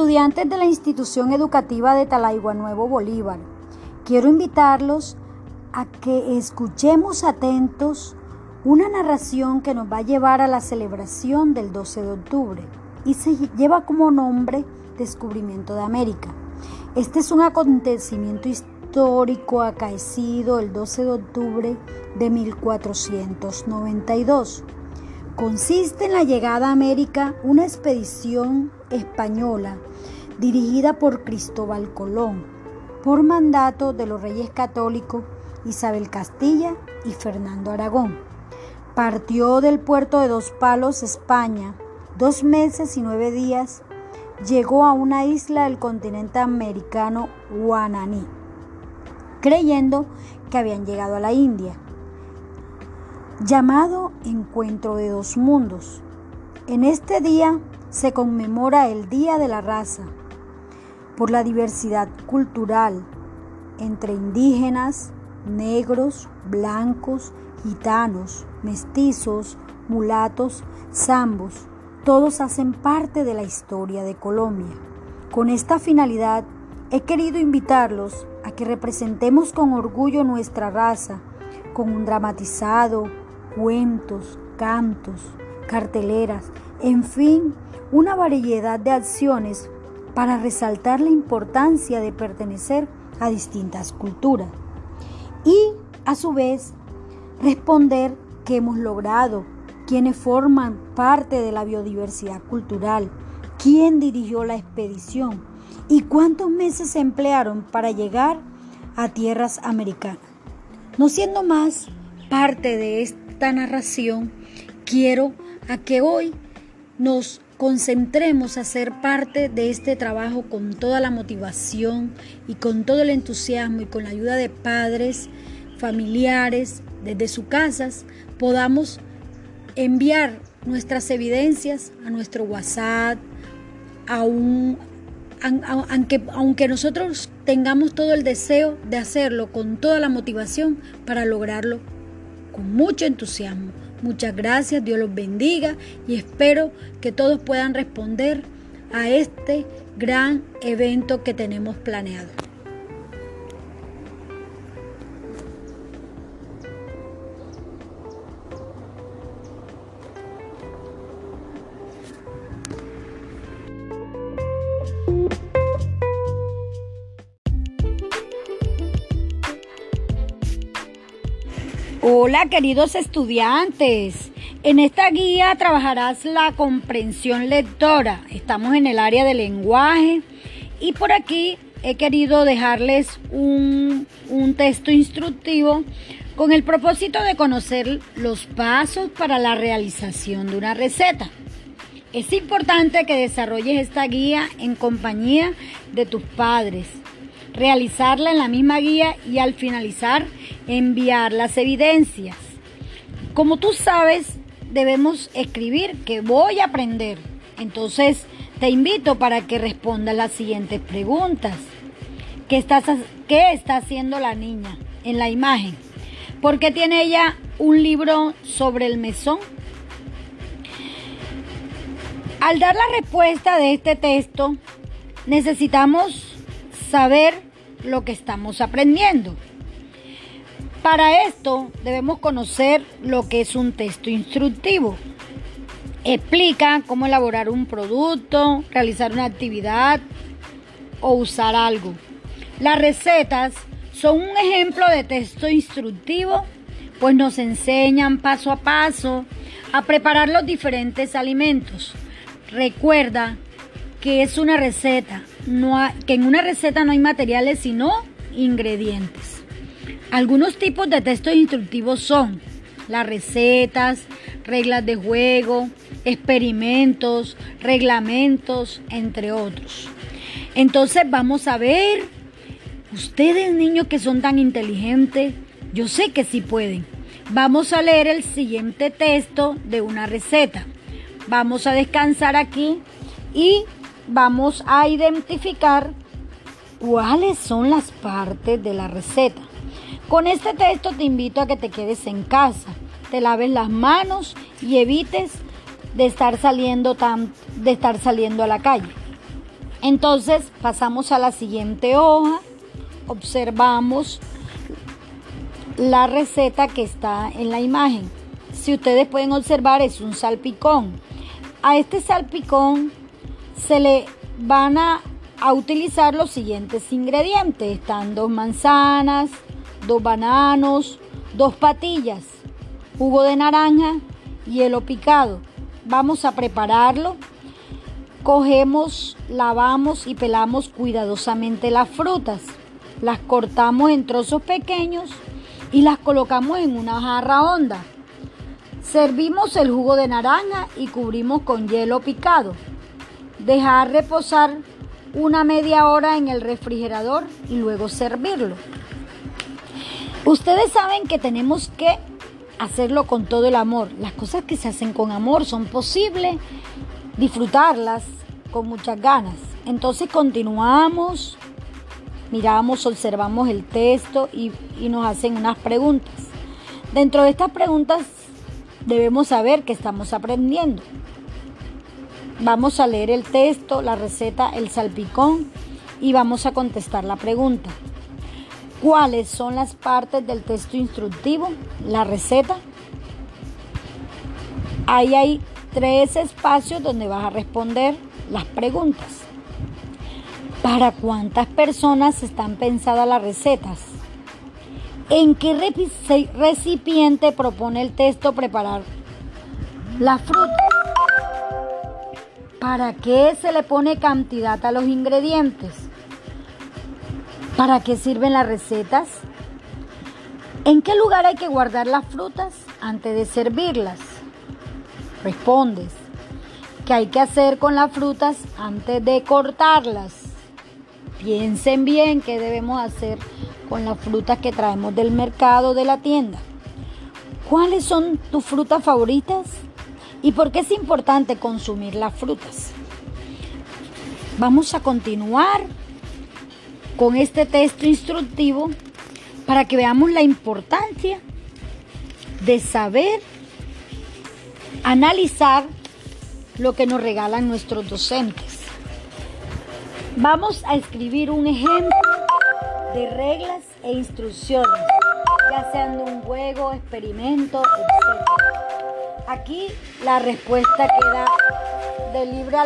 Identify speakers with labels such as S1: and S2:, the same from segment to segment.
S1: Estudiantes de la institución educativa de Talaigua Nuevo Bolívar, quiero invitarlos a que escuchemos atentos una narración que nos va a llevar a la celebración del 12 de octubre y se lleva como nombre Descubrimiento de América. Este es un acontecimiento histórico acaecido el 12 de octubre de 1492. Consiste en la llegada a América una expedición española dirigida por Cristóbal Colón, por mandato de los reyes católicos Isabel Castilla y Fernando Aragón. Partió del puerto de Dos Palos, España, dos meses y nueve días, llegó a una isla del continente americano, Guananí, creyendo que habían llegado a la India, llamado Encuentro de Dos Mundos. En este día se conmemora el Día de la Raza, por la diversidad cultural entre indígenas, negros, blancos, gitanos, mestizos, mulatos, zambos, todos hacen parte de la historia de Colombia. Con esta finalidad, he querido invitarlos a que representemos con orgullo nuestra raza, con un dramatizado, cuentos, cantos, carteleras, en fin, una variedad de acciones para resaltar la importancia de pertenecer a distintas culturas y, a su vez, responder que hemos logrado quienes forman parte de la biodiversidad cultural, quién dirigió la expedición y cuántos meses se emplearon para llegar a tierras americanas. No siendo más parte de esta narración, quiero a que hoy nos concentremos a ser parte de este trabajo con toda la motivación y con todo el entusiasmo y con la ayuda de padres, familiares, desde sus casas, podamos enviar nuestras evidencias a nuestro WhatsApp, aunque, aunque nosotros tengamos todo el deseo de hacerlo con toda la motivación para lograrlo con mucho entusiasmo. Muchas gracias, Dios los bendiga y espero que todos puedan responder a este gran evento que tenemos planeado. Hola queridos estudiantes, en esta guía trabajarás la comprensión lectora. Estamos en el área de lenguaje y por aquí he querido dejarles un, un texto instructivo con el propósito de conocer los pasos para la realización de una receta. Es importante que desarrolles esta guía en compañía de tus padres realizarla en la misma guía y al finalizar enviar las evidencias. Como tú sabes, debemos escribir que voy a aprender. Entonces, te invito para que respondas las siguientes preguntas. ¿Qué, ¿Qué está haciendo la niña en la imagen? ¿Por qué tiene ella un libro sobre el mesón? Al dar la respuesta de este texto, necesitamos saber lo que estamos aprendiendo. Para esto debemos conocer lo que es un texto instructivo. Explica cómo elaborar un producto, realizar una actividad o usar algo. Las recetas son un ejemplo de texto instructivo, pues nos enseñan paso a paso a preparar los diferentes alimentos. Recuerda que es una receta, no que en una receta no hay materiales sino ingredientes. Algunos tipos de textos instructivos son las recetas, reglas de juego, experimentos, reglamentos, entre otros. Entonces vamos a ver, ustedes niños que son tan inteligentes, yo sé que sí pueden. Vamos a leer el siguiente texto de una receta. Vamos a descansar aquí y vamos a identificar cuáles son las partes de la receta. Con este texto te invito a que te quedes en casa, te laves las manos y evites de estar saliendo tan, de estar saliendo a la calle. Entonces pasamos a la siguiente hoja, observamos la receta que está en la imagen. Si ustedes pueden observar es un salpicón. A este salpicón se le van a, utilizar los siguientes ingredientes. Están dos manzanas, dos bananos, dos patillas, jugo de naranja, hielo picado. Vamos a prepararlo. Cogemos, lavamos y pelamos cuidadosamente las frutas. Las cortamos en trozos pequeños y las colocamos en una jarra honda. Servimos el jugo de naranja y cubrimos con hielo picado. Dejar reposar una media hora en el refrigerador y luego servirlo. Ustedes saben que tenemos que hacerlo con todo el amor. Las cosas que se hacen con amor son posibles disfrutarlas con muchas ganas. Entonces continuamos, miramos, observamos el texto y, nos hacen unas preguntas. Dentro de estas preguntas debemos saber que estamos aprendiendo. Vamos a leer el texto, la receta, el salpicón y vamos a contestar la pregunta. ¿Cuáles son las partes del texto instructivo? La receta. Ahí hay tres espacios donde vas a responder las preguntas. ¿Para cuántas personas están pensadas las recetas? ¿En qué recipiente propone el texto preparar la fruta? ¿Para qué se le pone cantidad a los ingredientes? ¿Para qué sirven las recetas? ¿En qué lugar hay que guardar las frutas antes de servirlas? Respondes. ¿Qué hay que hacer con las frutas antes de cortarlas? Piensen bien qué debemos hacer con las frutas que traemos del mercado de la tienda. ¿Cuáles son tus frutas favoritas? ¿Y por qué es importante consumir las frutas? Vamos a continuar con este texto instructivo para que veamos la importancia de saber analizar lo que nos regalan nuestros docentes. Vamos a escribir un ejemplo de reglas e instrucciones, ya sean de un juego, experimento, etc. Aquí la respuesta queda de libre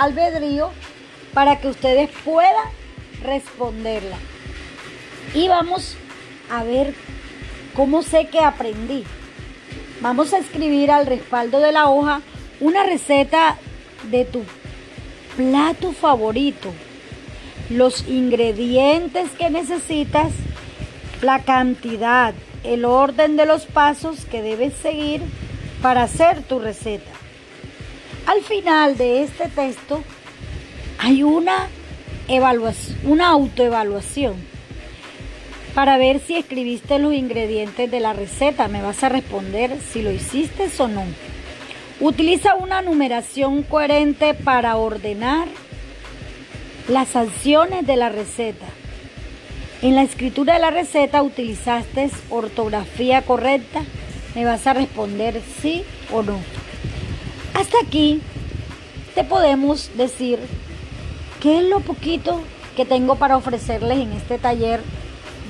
S1: albedrío para que ustedes puedan responderla. Y vamos a ver cómo sé que aprendí. Vamos a escribir al respaldo de la hoja una receta de tu plato favorito, los ingredientes que necesitas, la cantidad, el orden de los pasos que debes seguir para hacer tu receta. Al final de este texto hay una evaluación, una autoevaluación para ver si escribiste los ingredientes de la receta. Me vas a responder si lo hiciste o no. Utiliza una numeración coherente para ordenar las acciones de la receta. En la escritura de la receta utilizaste ortografía correcta. Me vas a responder sí o no. Hasta aquí te podemos decir ¿Qué es lo poquito que tengo para ofrecerles en este taller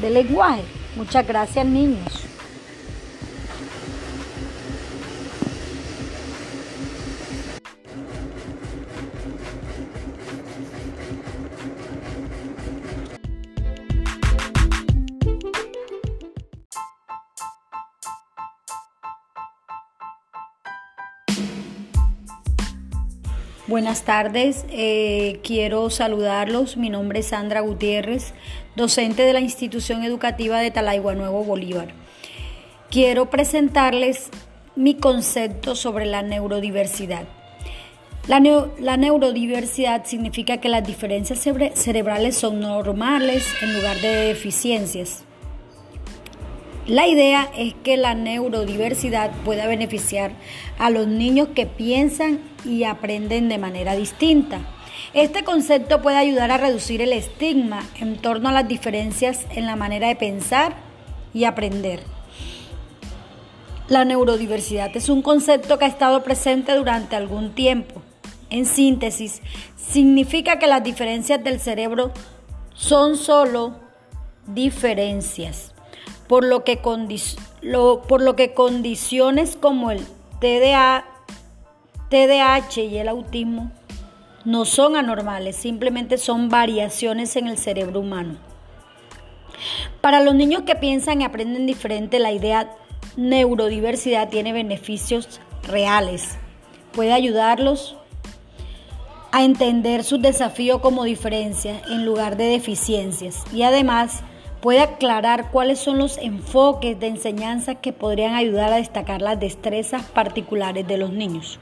S1: de lenguaje? Muchas gracias niños. Buenas tardes, eh, quiero saludarlos. Mi nombre es Sandra Gutiérrez, docente de la institución educativa de Talaigua Nuevo Bolívar. Quiero presentarles mi concepto sobre la neurodiversidad. La, la, neurodiversidad significa que las diferencias cerebrales son normales en lugar de deficiencias. La idea es que la neurodiversidad pueda beneficiar a los niños que piensan y aprenden de manera distinta. Este concepto puede ayudar a reducir el estigma en torno a las diferencias en la manera de pensar y aprender. La neurodiversidad es un concepto que ha estado presente durante algún tiempo, En síntesis, significa que las diferencias del cerebro son solo diferencias, por lo que, por lo que condiciones como el TDA, TDAH y el autismo no son anormales, simplemente son variaciones en el cerebro humano. Para los niños que piensan y aprenden diferente, la idea neurodiversidad tiene beneficios reales. Puede ayudarlos a entender sus desafíos como diferencias en lugar de deficiencias y además puede aclarar cuáles son los enfoques de enseñanza que podrían ayudar a destacar las destrezas particulares de los niños.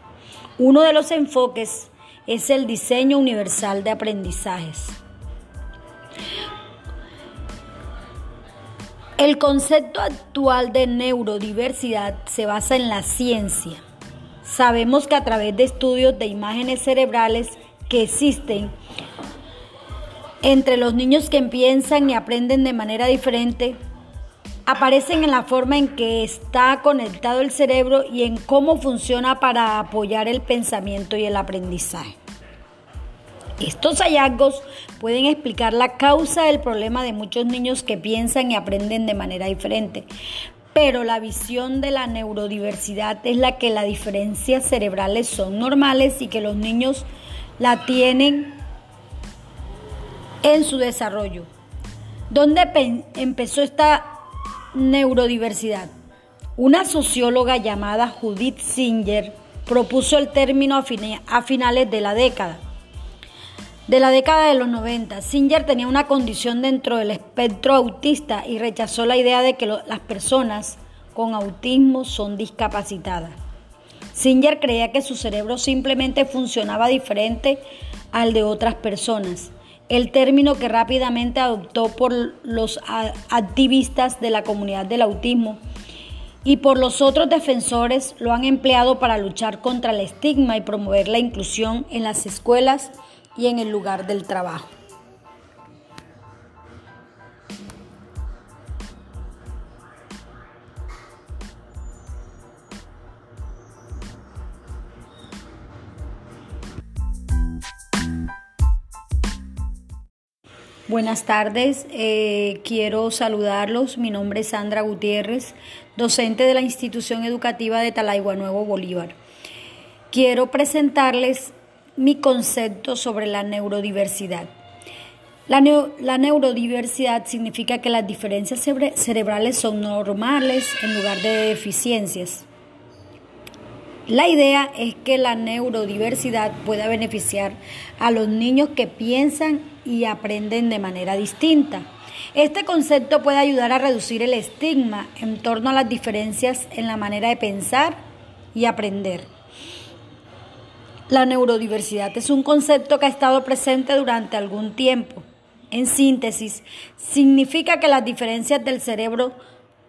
S1: Uno de los enfoques es el diseño universal de aprendizajes. El concepto actual de neurodiversidad se basa en la ciencia. Sabemos que a través de estudios de imágenes cerebrales que existen entre los niños que piensan y aprenden de manera diferente, aparecen en la forma en que está conectado el cerebro y en cómo funciona para apoyar el pensamiento y el aprendizaje. Estos hallazgos pueden explicar la causa del problema de muchos niños que piensan y aprenden de manera diferente. Pero la visión de la neurodiversidad es la que las diferencias cerebrales son normales y que los niños la tienen en su desarrollo. ¿Dónde empezó esta neurodiversidad? Una socióloga llamada Judith Singer propuso el término a finales de la década de la década de los 90, Singer tenía una condición dentro del espectro autista y rechazó la idea de que las personas con autismo son discapacitadas. Singer creía que su cerebro simplemente funcionaba diferente al de otras personas, el término que rápidamente adoptó por los activistas de la comunidad del autismo y por los otros defensores lo han empleado para luchar contra el estigma y promover la inclusión en las escuelas y en el lugar del trabajo. Buenas tardes, eh, quiero saludarlos. Mi nombre es Sandra Gutiérrez, docente de la institución educativa de Talaigua Nuevo Bolívar. Quiero presentarles mi concepto sobre la neurodiversidad. La, neurodiversidad significa que las diferencias cerebrales son normales en lugar de deficiencias. La idea es que la neurodiversidad pueda beneficiar a los niños que piensan y aprenden de manera distinta. Este concepto puede ayudar a reducir el estigma en torno a las diferencias en la manera de pensar y aprender. La neurodiversidad es un concepto que ha estado presente durante algún tiempo. En síntesis, significa que las diferencias del cerebro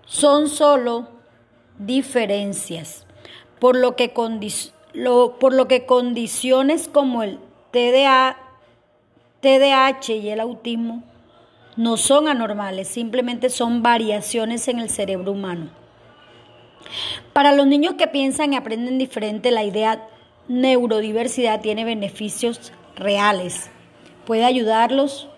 S1: son solo diferencias, por lo que, por lo que condiciones como el TDA, TDAH y el autismo no son anormales, simplemente son variaciones en el cerebro humano. Para los niños que piensan y aprenden diferente, la idea neurodiversidad tiene beneficios reales. Puede ayudarlos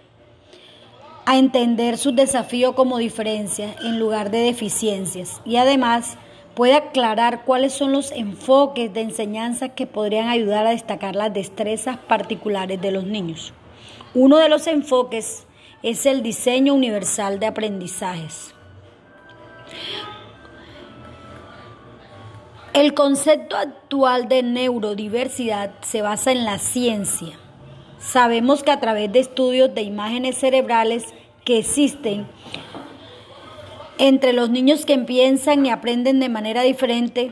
S1: a entender sus desafíos como diferencias en lugar de deficiencias y además puede aclarar cuáles son los enfoques de enseñanza que podrían ayudar a destacar las destrezas particulares de los niños. Uno de los enfoques es el diseño universal de aprendizajes. El concepto actual de neurodiversidad se basa en la ciencia. Sabemos que a través de estudios de imágenes cerebrales que existen entre los niños que piensan y aprenden de manera diferente,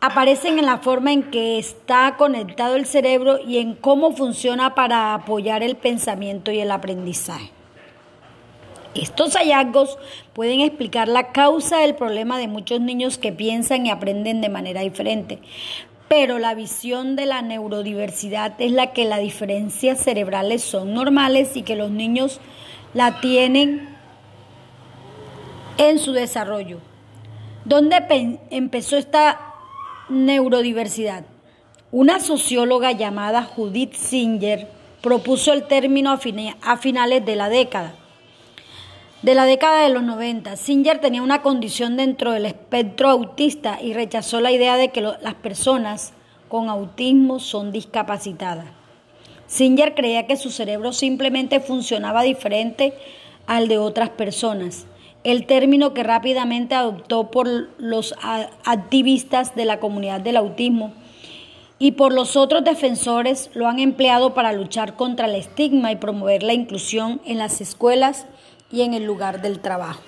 S1: aparecen en la forma en que está conectado el cerebro y en cómo funciona para apoyar el pensamiento y el aprendizaje. Estos hallazgos pueden explicar la causa del problema de muchos niños que piensan y aprenden de manera diferente. Pero la visión de la neurodiversidad es la que las diferencias cerebrales son normales y que los niños la tienen en su desarrollo. ¿Dónde empezó esta neurodiversidad? Una socióloga llamada Judith Singer propuso el término a, finales de la década. De la década de los 90, Singer tenía una condición dentro del espectro autista y rechazó la idea de que las personas con autismo son discapacitadas. Singer creía que su cerebro simplemente funcionaba diferente al de otras personas, el término que rápidamente adoptó por los activistas de la comunidad del autismo y por los otros defensores lo han empleado para luchar contra el estigma y promover la inclusión en las escuelas y en el lugar del trabajo.